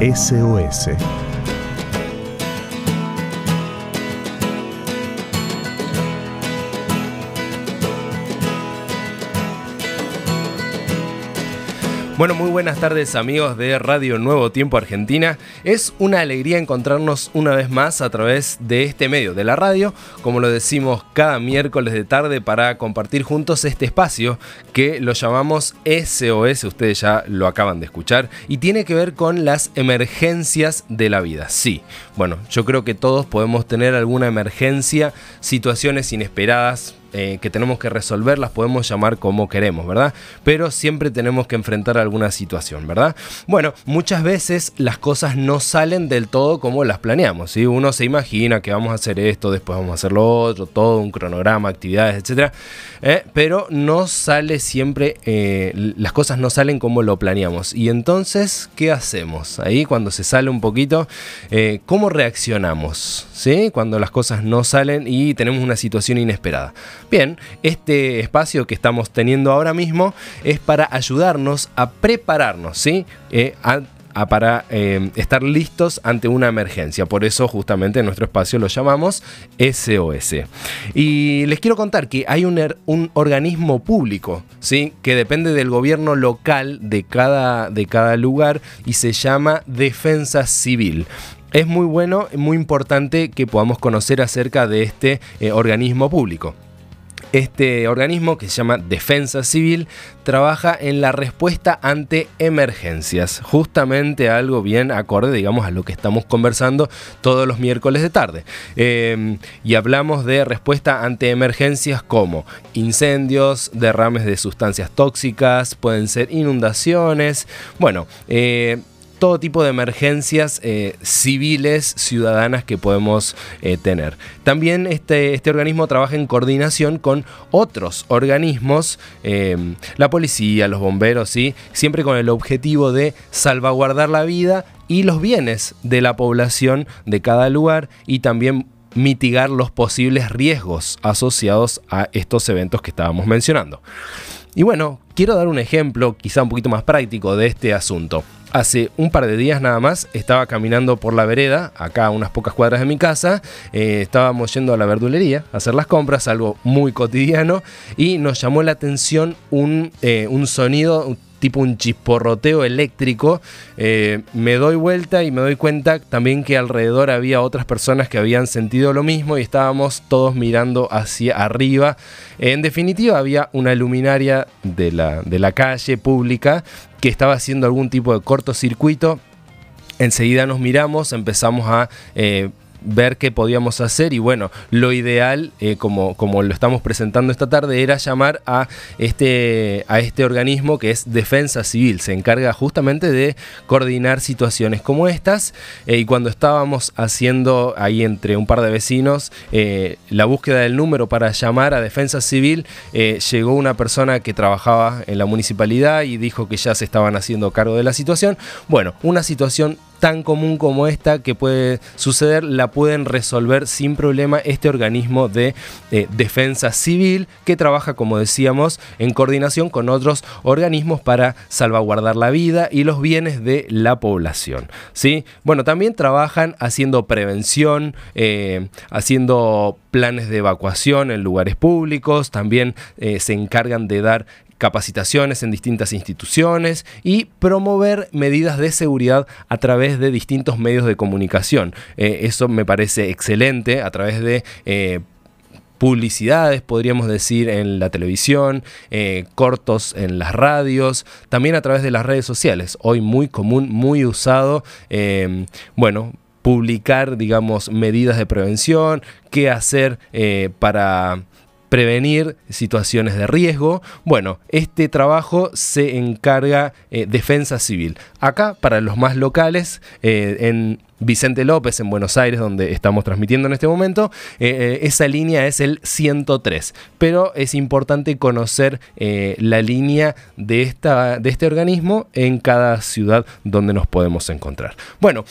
SOS. Bueno, muy buenas tardes amigos de Radio Nuevo Tiempo Argentina. Es una alegría encontrarnos una vez más a través de este medio de la radio, como lo decimos cada miércoles de tarde para compartir juntos este espacio que lo llamamos SOS, ustedes ya lo acaban de escuchar, y tiene que ver con las emergencias de la vida. Sí, bueno, yo creo que todos podemos tener alguna emergencia, situaciones inesperadas, eh, que tenemos que resolver las podemos llamar como queremos, ¿verdad? Pero siempre tenemos que enfrentar alguna situación, ¿verdad? Bueno, muchas veces las cosas no salen del todo como las planeamos, ¿sí? Uno se imagina que vamos a hacer esto, después vamos a hacer lo otro, todo un cronograma, actividades, etc. ¿eh? pero no sale siempre, eh, las cosas no salen como lo planeamos. Y entonces, ¿qué hacemos? Ahí cuando se sale un poquito, ¿cómo reaccionamos? ¿Sí? Cuando las cosas no salen y tenemos una situación inesperada. Bien, este espacio que estamos teniendo ahora mismo es para ayudarnos a prepararnos, ¿sí? Eh, para eh, estar listos ante una emergencia. Por eso justamente nuestro espacio lo llamamos SOS. Y les quiero contar que hay un, er, un organismo público, ¿sí? que depende del gobierno local de cada, de cada lugar y se llama Defensa Civil es muy bueno, muy importante que podamos conocer acerca de este eh, organismo público. Este organismo, que se llama Defensa Civil, trabaja en la respuesta ante emergencias, justamente algo bien acorde, digamos, a lo que estamos conversando todos los miércoles de tarde. Em, y hablamos de respuesta ante emergencias como incendios, derrames de sustancias tóxicas, pueden ser inundaciones, bueno, eh, todo tipo de emergencias eh, civiles, ciudadanas que podemos eh, tener. También este, este, organismo trabaja en coordinación con otros organismos, em, la policía, los bomberos, ¿sí? siempre con el objetivo de salvaguardar la vida y los bienes de la población de cada lugar y también mitigar los posibles riesgos asociados a estos eventos que estábamos mencionando. Y bueno, quiero dar un ejemplo quizá un poquito más práctico de este asunto. Hace un par de días nada más estaba caminando por la vereda, acá a unas pocas cuadras de mi casa, eh, estábamos yendo a la verdulería a hacer las compras, algo muy cotidiano, y nos llamó la atención un, eh, un sonido, tipo un chisporroteo eléctrico, eh, me doy vuelta y me doy cuenta también que alrededor había otras personas que habían sentido lo mismo y estábamos todos mirando hacia arriba. En definitiva, había una luminaria de la, de la calle pública que estaba haciendo algún tipo de cortocircuito. Enseguida nos miramos, empezamos a eh, ver qué podíamos hacer y bueno, lo ideal, eh, como, como lo estamos presentando esta tarde, era llamar a este, a este organismo que es Defensa Civil, se encarga justamente de coordinar situaciones como estas eh, y cuando estábamos haciendo ahí entre un par de vecinos eh, la búsqueda del número para llamar a Defensa Civil, llegó una persona que trabajaba en la municipalidad y dijo que ya se estaban haciendo cargo de la situación. Bueno, una situación tan común como esta que puede suceder la pueden resolver sin problema este organismo de eh, defensa civil que trabaja, como decíamos, en coordinación con otros organismos para salvaguardar la vida y los bienes de la población. ¿sí? Bueno, también trabajan haciendo prevención, eh, haciendo planes de evacuación en lugares públicos, también eh, se encargan de dar capacitaciones en distintas instituciones y promover medidas de seguridad a través de distintos medios de comunicación. Eh, eso me parece excelente a través de... Eh, publicidades, podríamos decir, en la televisión, eh, cortos en las radios, también a través de las redes sociales, hoy muy común, muy usado, bueno, publicar, digamos, medidas de prevención, qué hacer para prevenir situaciones de riesgo. Bueno, este trabajo se encarga eh, Defensa Civil. Acá, para los más locales, eh, en Vicente López, en Buenos Aires, donde estamos transmitiendo en este momento, eh, esa línea es el 103. Pero es importante conocer la línea de, esta, de este organismo en cada ciudad donde nos podemos encontrar. Bueno,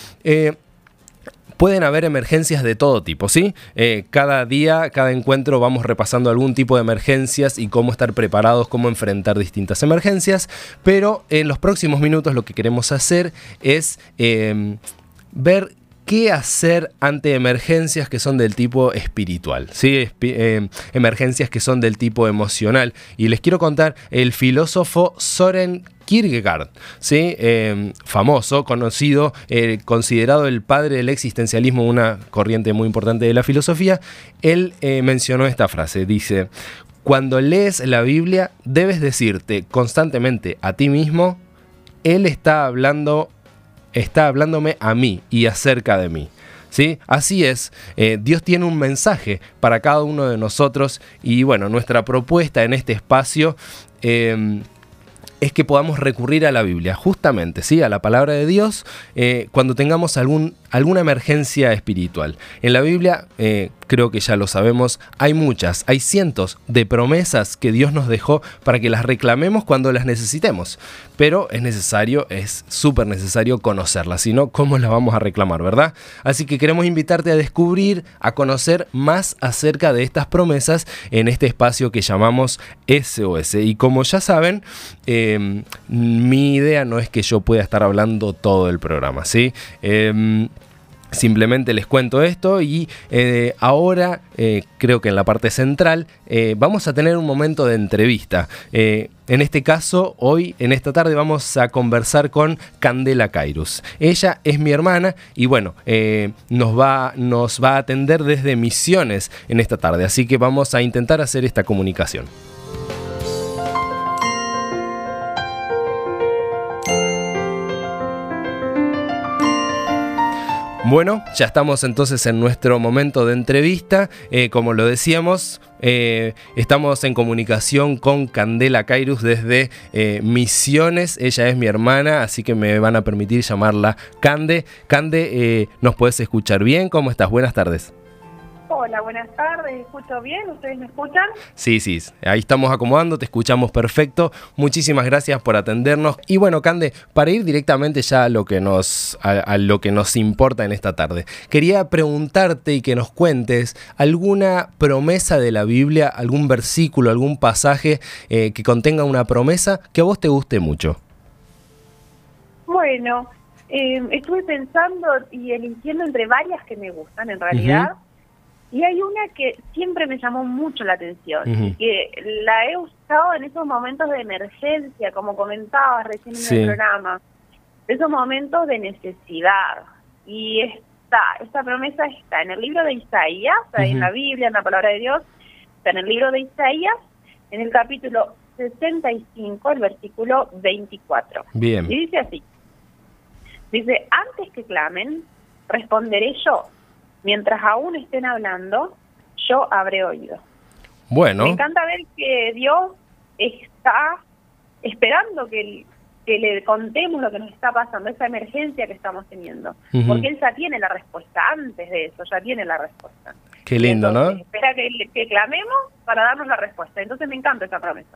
pueden haber emergencias de todo tipo, ¿sí? Eh, cada día, cada encuentro vamos repasando algún tipo de emergencias y cómo estar preparados, cómo enfrentar distintas emergencias, pero en los próximos minutos lo que queremos hacer es em, ver qué hacer ante emergencias que son del tipo espiritual, ¿sí? Em, emergencias que son del tipo emocional. Y les quiero contar, el filósofo Soren Kierkegaard, ¿sí? Em, famoso, conocido, eh, considerado el padre del existencialismo, una corriente muy importante de la filosofía, él eh, mencionó esta frase, dice, cuando lees la Biblia debes decirte constantemente a ti mismo, Él está hablando, está hablándome a mí y acerca de mí. ¿Sí? Así es, eh, Dios tiene un mensaje para cada uno de nosotros y bueno, nuestra propuesta en este espacio em, es que podamos recurrir a la Biblia, justamente, ¿sí? a la palabra de Dios, eh, cuando tengamos algún, alguna emergencia espiritual. En la Biblia, eh, creo que ya lo sabemos, hay muchas, hay cientos de promesas que Dios nos dejó para que las reclamemos cuando las necesitemos. Pero es necesario, es súper necesario conocerlas, si no, ¿cómo las vamos a reclamar, verdad? Así que queremos invitarte a descubrir, a conocer más acerca de estas promesas en este espacio que llamamos SOS. Y como ya saben, em, mi idea no es que yo pueda estar hablando todo el programa, ¿sí? Em, Simplemente les cuento esto y eh, ahora eh, creo que en la parte central eh, vamos a tener un momento de entrevista. en este caso, hoy, en esta tarde, vamos a conversar con Candela Cairus. Ella es mi hermana y bueno, nos, va, nos va a atender desde Misiones en esta tarde. Así que vamos a intentar hacer esta comunicación. Bueno, ya estamos entonces en nuestro momento de entrevista. Eh, como lo decíamos, eh, estamos en comunicación con Candela Cairus desde eh, Misiones. Ella es mi hermana, así que me van a permitir llamarla Cande. Cande, ¿nos puedes escuchar bien? ¿Cómo estás? Buenas tardes. Hola, buenas tardes. ¿Escucho bien? ¿Ustedes me escuchan? Sí, sí. Ahí estamos acomodando, te escuchamos perfecto. Muchísimas gracias por atendernos. Y bueno, Cande, para ir directamente ya a lo que nos, a, lo que nos importa en esta tarde, quería preguntarte y que nos cuentes alguna promesa de la Biblia, algún versículo, algún pasaje eh, que contenga una promesa que a vos te guste mucho. Bueno, eh, estuve pensando y eligiendo entre varias que me gustan en realidad. Y hay una que siempre me llamó mucho la atención, que la he usado en esos momentos de emergencia, como comentabas recién en el programa, esos momentos de necesidad. Y está, esta promesa está en el libro de Isaías, en la Biblia, en la palabra de Dios, está en el libro de Isaías, en el capítulo 65, el versículo 24. Bien. Y dice así, dice, antes que clamen, responderé yo mientras aún estén hablando, yo habré oído. Bueno. Me encanta ver que Dios está esperando que, que le contemos lo que nos está pasando, esa emergencia que estamos teniendo. Porque Él ya tiene la respuesta, antes de eso, ya tiene la respuesta. Qué lindo, ¿no? Espera que, que, clamemos para darnos la respuesta. Entonces me encanta esa promesa.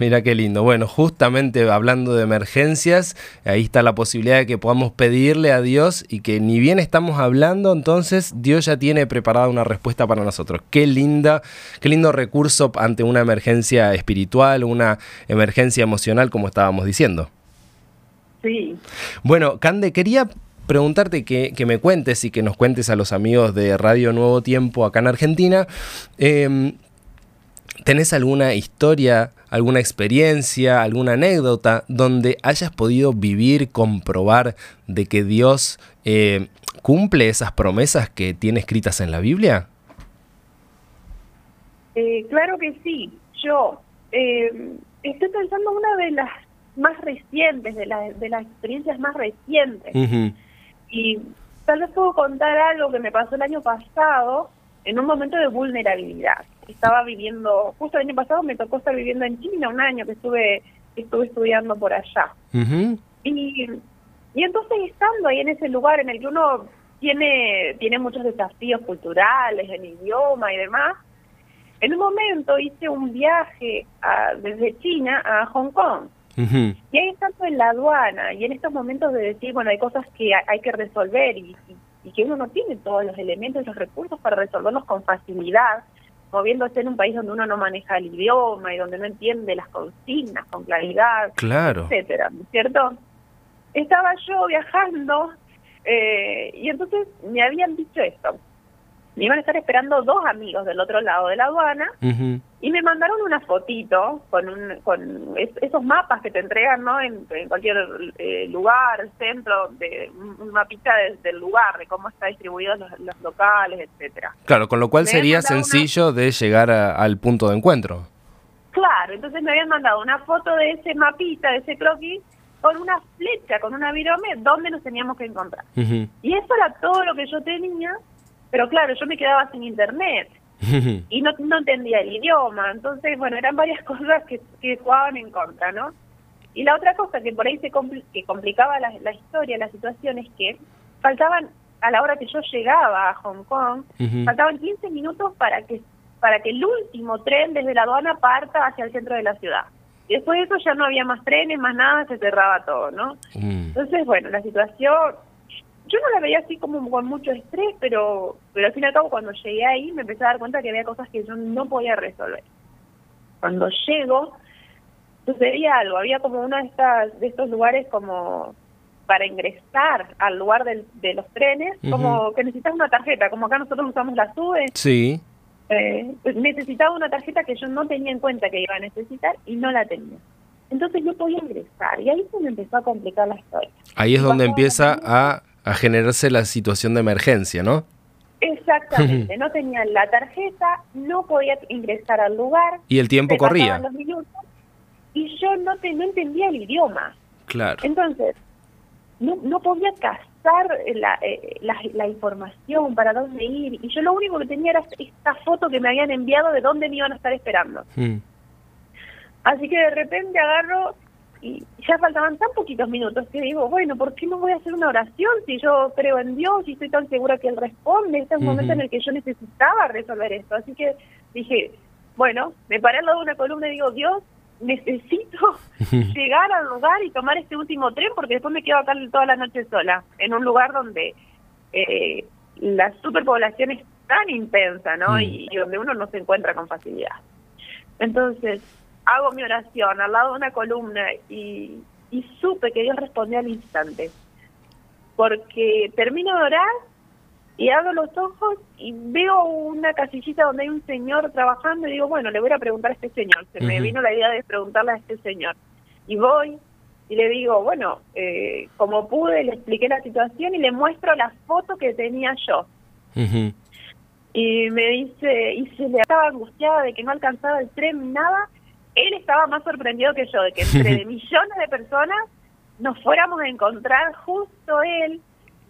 Mira qué lindo. Bueno, justamente hablando de emergencias, ahí está la posibilidad de que podamos pedirle a Dios y que ni bien estamos hablando, entonces Dios ya tiene preparada una respuesta para nosotros. Qué linda, qué lindo recurso ante una emergencia espiritual, una emergencia emocional, como estábamos diciendo. Sí. Bueno, Cande, quería preguntarte que, me cuentes y que nos cuentes a los amigos de Radio Nuevo Tiempo acá en Argentina. Em, ¿Tenés alguna historia, alguna experiencia, alguna anécdota donde hayas podido vivir, comprobar de que Dios eh, cumple esas promesas que tiene escritas en la Biblia? Eh, claro que sí. Yo eh, estoy pensando una de las más recientes, de, de las experiencias más recientes. Y tal vez puedo contar algo que me pasó el año pasado en un momento de vulnerabilidad. Estaba viviendo, justo el año pasado me tocó estar viviendo en China un año que estuve estuve estudiando por allá. Y y entonces estando ahí en ese lugar en el que uno tiene tiene muchos desafíos culturales, en idioma y demás, en un momento hice un viaje desde China a Hong Kong. Y ahí estando en la aduana y en estos momentos de decir, bueno, hay cosas que hay que resolver y, y que uno no tiene todos los elementos, los recursos para resolverlos con facilidad, moviéndose en un país donde uno no maneja el idioma y donde no entiende las consignas con claridad, claro. etcétera, ¿cierto? Estaba yo viajando eh, y entonces me habían dicho esto, me iban a estar esperando dos amigos del otro lado de la aduana y me mandaron una fotito con un, con esos mapas que te entregan no en, cualquier eh, lugar centro de un mapita del lugar de cómo está distribuidos los, locales etcétera. Claro con lo cual sería sencillo de llegar al punto de encuentro. Claro entonces me habían mandado una foto de ese mapita de ese croquis con una flecha con una virome donde nos teníamos que encontrar. Y eso era todo lo que yo tenía pero claro, yo me quedaba sin internet y no, no entendía el idioma. Entonces, bueno, eran varias cosas que, que jugaban en contra, ¿no? Y la otra cosa que por ahí se que complicaba la, la, historia, la situación, es que faltaban, a la hora que yo llegaba a Hong Kong, faltaban 15 minutos para que para que el último tren desde la aduana parta hacia el centro de la ciudad. Y después de eso ya no había más trenes, más nada, se cerraba todo, ¿no? Mm. Entonces, bueno, la situación yo no la veía así como con mucho estrés, pero, pero al fin y al cabo cuando llegué ahí me empecé a dar cuenta que había cosas que yo no podía resolver. Cuando llego, sucedía algo, había como uno de, estas, de estos lugares como para ingresar al lugar del, de los trenes, como que necesitas una tarjeta, como acá nosotros usamos la SUBE. Sí. Eh, necesitaba una tarjeta que yo no tenía en cuenta que iba a necesitar y no la tenía. Entonces no podía ingresar y ahí se me empezó a complicar la historia. Ahí es donde empieza a a generarse la situación de emergencia, ¿no? Exactamente, no tenía la tarjeta, no podía ingresar al lugar. Y el tiempo corría. Los minutos, y yo no, te, no entendía el idioma. Claro. Entonces, no, no podía cazar la, eh, la, información para dónde ir. Y yo lo único que tenía era esta foto que me habían enviado de dónde me iban a estar esperando. Mm. Así que de repente agarro y ya faltaban tan poquitos minutos que digo, bueno, ¿por qué no voy a hacer una oración si yo creo en Dios y estoy tan segura que Él responde? Este es un momento en el que yo necesitaba resolver esto. Así que dije, bueno, me paré al lado de una columna y digo, Dios, necesito llegar al lugar y tomar este último tren porque después me quedo acá toda la noche sola, en un lugar donde eh, la superpoblación es tan intensa, ¿no? Mm. y donde uno no se encuentra con facilidad. Entonces, hago mi oración al lado de una columna y, supe que Dios respondió al instante. Porque termino de orar y abro los ojos y veo una casillita donde hay un señor trabajando y digo, bueno, le voy a preguntar a este señor. Se me vino la idea de preguntarle a este señor. Y voy y le digo, bueno, eh, como pude, le expliqué la situación y le muestro la foto que tenía yo. Y me dice, y se le estaba angustiada de que no alcanzaba el tren, nada, él estaba más sorprendido que yo de que entre millones de personas nos fuéramos a encontrar justo él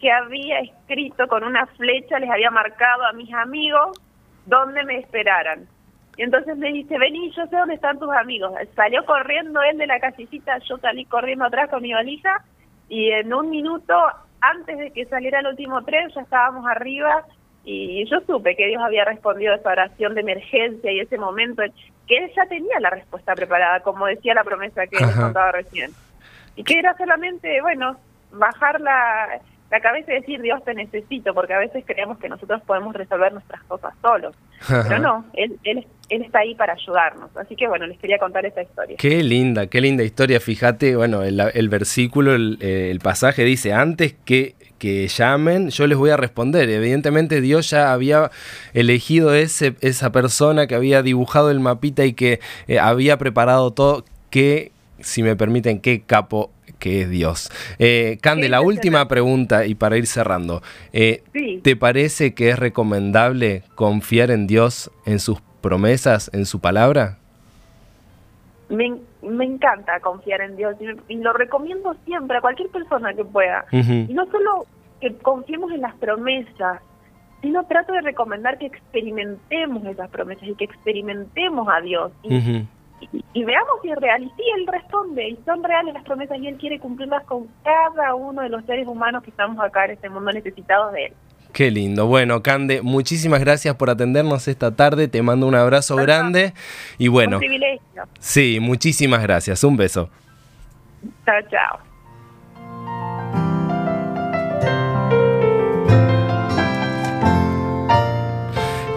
que había escrito con una flecha, les había marcado a mis amigos dónde me esperaran. Y entonces me dice, vení, yo sé dónde están tus amigos. Salió corriendo él de la casillita, yo salí corriendo atrás con mi valija y en un minuto, antes de que saliera el último tren, ya estábamos arriba y yo supe que Dios había respondido a esa oración de emergencia y ese momento que él ya tenía la respuesta preparada, como decía la promesa que les contaba recién. Y que era solamente, bueno, bajar la, la cabeza y decir, Dios te necesito, porque a veces creemos que nosotros podemos resolver nuestras cosas solos. Pero no, él, él, él, está ahí para ayudarnos. Así que bueno, les quería contar esa historia. Qué linda, qué linda historia. Fíjate, bueno, el, el versículo, el, el, pasaje dice, antes que que llamen, yo les voy a responder. Evidentemente Dios ya había elegido ese, esa persona que había dibujado el mapita y que eh, había preparado todo. Que, si me permiten, qué capo que es Dios. Eh, Cande, la última pregunta y para ir cerrando. Eh, ¿Te parece que es recomendable confiar en Dios, en sus promesas, en su palabra? Me, me encanta confiar en Dios y, lo recomiendo siempre a cualquier persona que pueda. Y no solo que confiemos en las promesas, sino trato de recomendar que experimentemos esas promesas y que experimentemos a Dios. Y, veamos si es real. Y sí, Él responde, y son reales las promesas, y Él quiere cumplirlas con cada uno de los seres humanos que estamos acá en este mundo necesitados de Él. Qué lindo. Bueno, Cande, muchísimas gracias por atendernos esta tarde. Te mando un abrazo grande. Y bueno. Un privilegio. Sí, muchísimas gracias. Un beso. Chao, chao.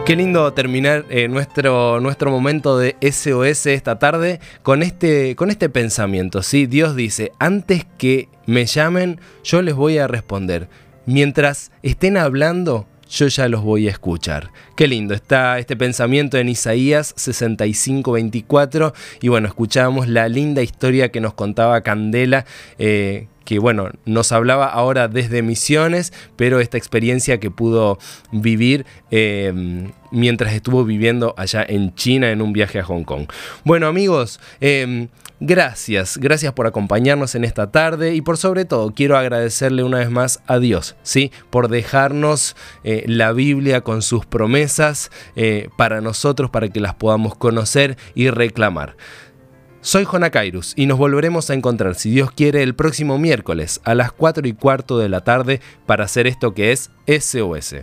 Qué lindo terminar eh, nuestro, nuestro momento de SOS esta tarde con este, con este pensamiento. ¿sí? Dios dice, antes que me llamen, yo les voy a responder. Mientras estén hablando, yo ya los voy a escuchar. Qué lindo está este pensamiento en Isaías 65, 24. Y bueno, escuchábamos la linda historia que nos contaba Candela. Eh, que bueno, nos hablaba ahora desde Misiones, pero esta experiencia que pudo vivir eh, mientras estuvo viviendo allá en China en un viaje a Hong Kong. Bueno amigos, eh, gracias, gracias por acompañarnos en esta tarde y por sobre todo quiero agradecerle una vez más a Dios, ¿sí? Por dejarnos eh, la Biblia con sus promesas para nosotros, para que las podamos conocer y reclamar. Soy Jona Kairus y nos volveremos a encontrar, si Dios quiere, el próximo miércoles a las 4 y cuarto de la tarde para hacer esto que es SOS.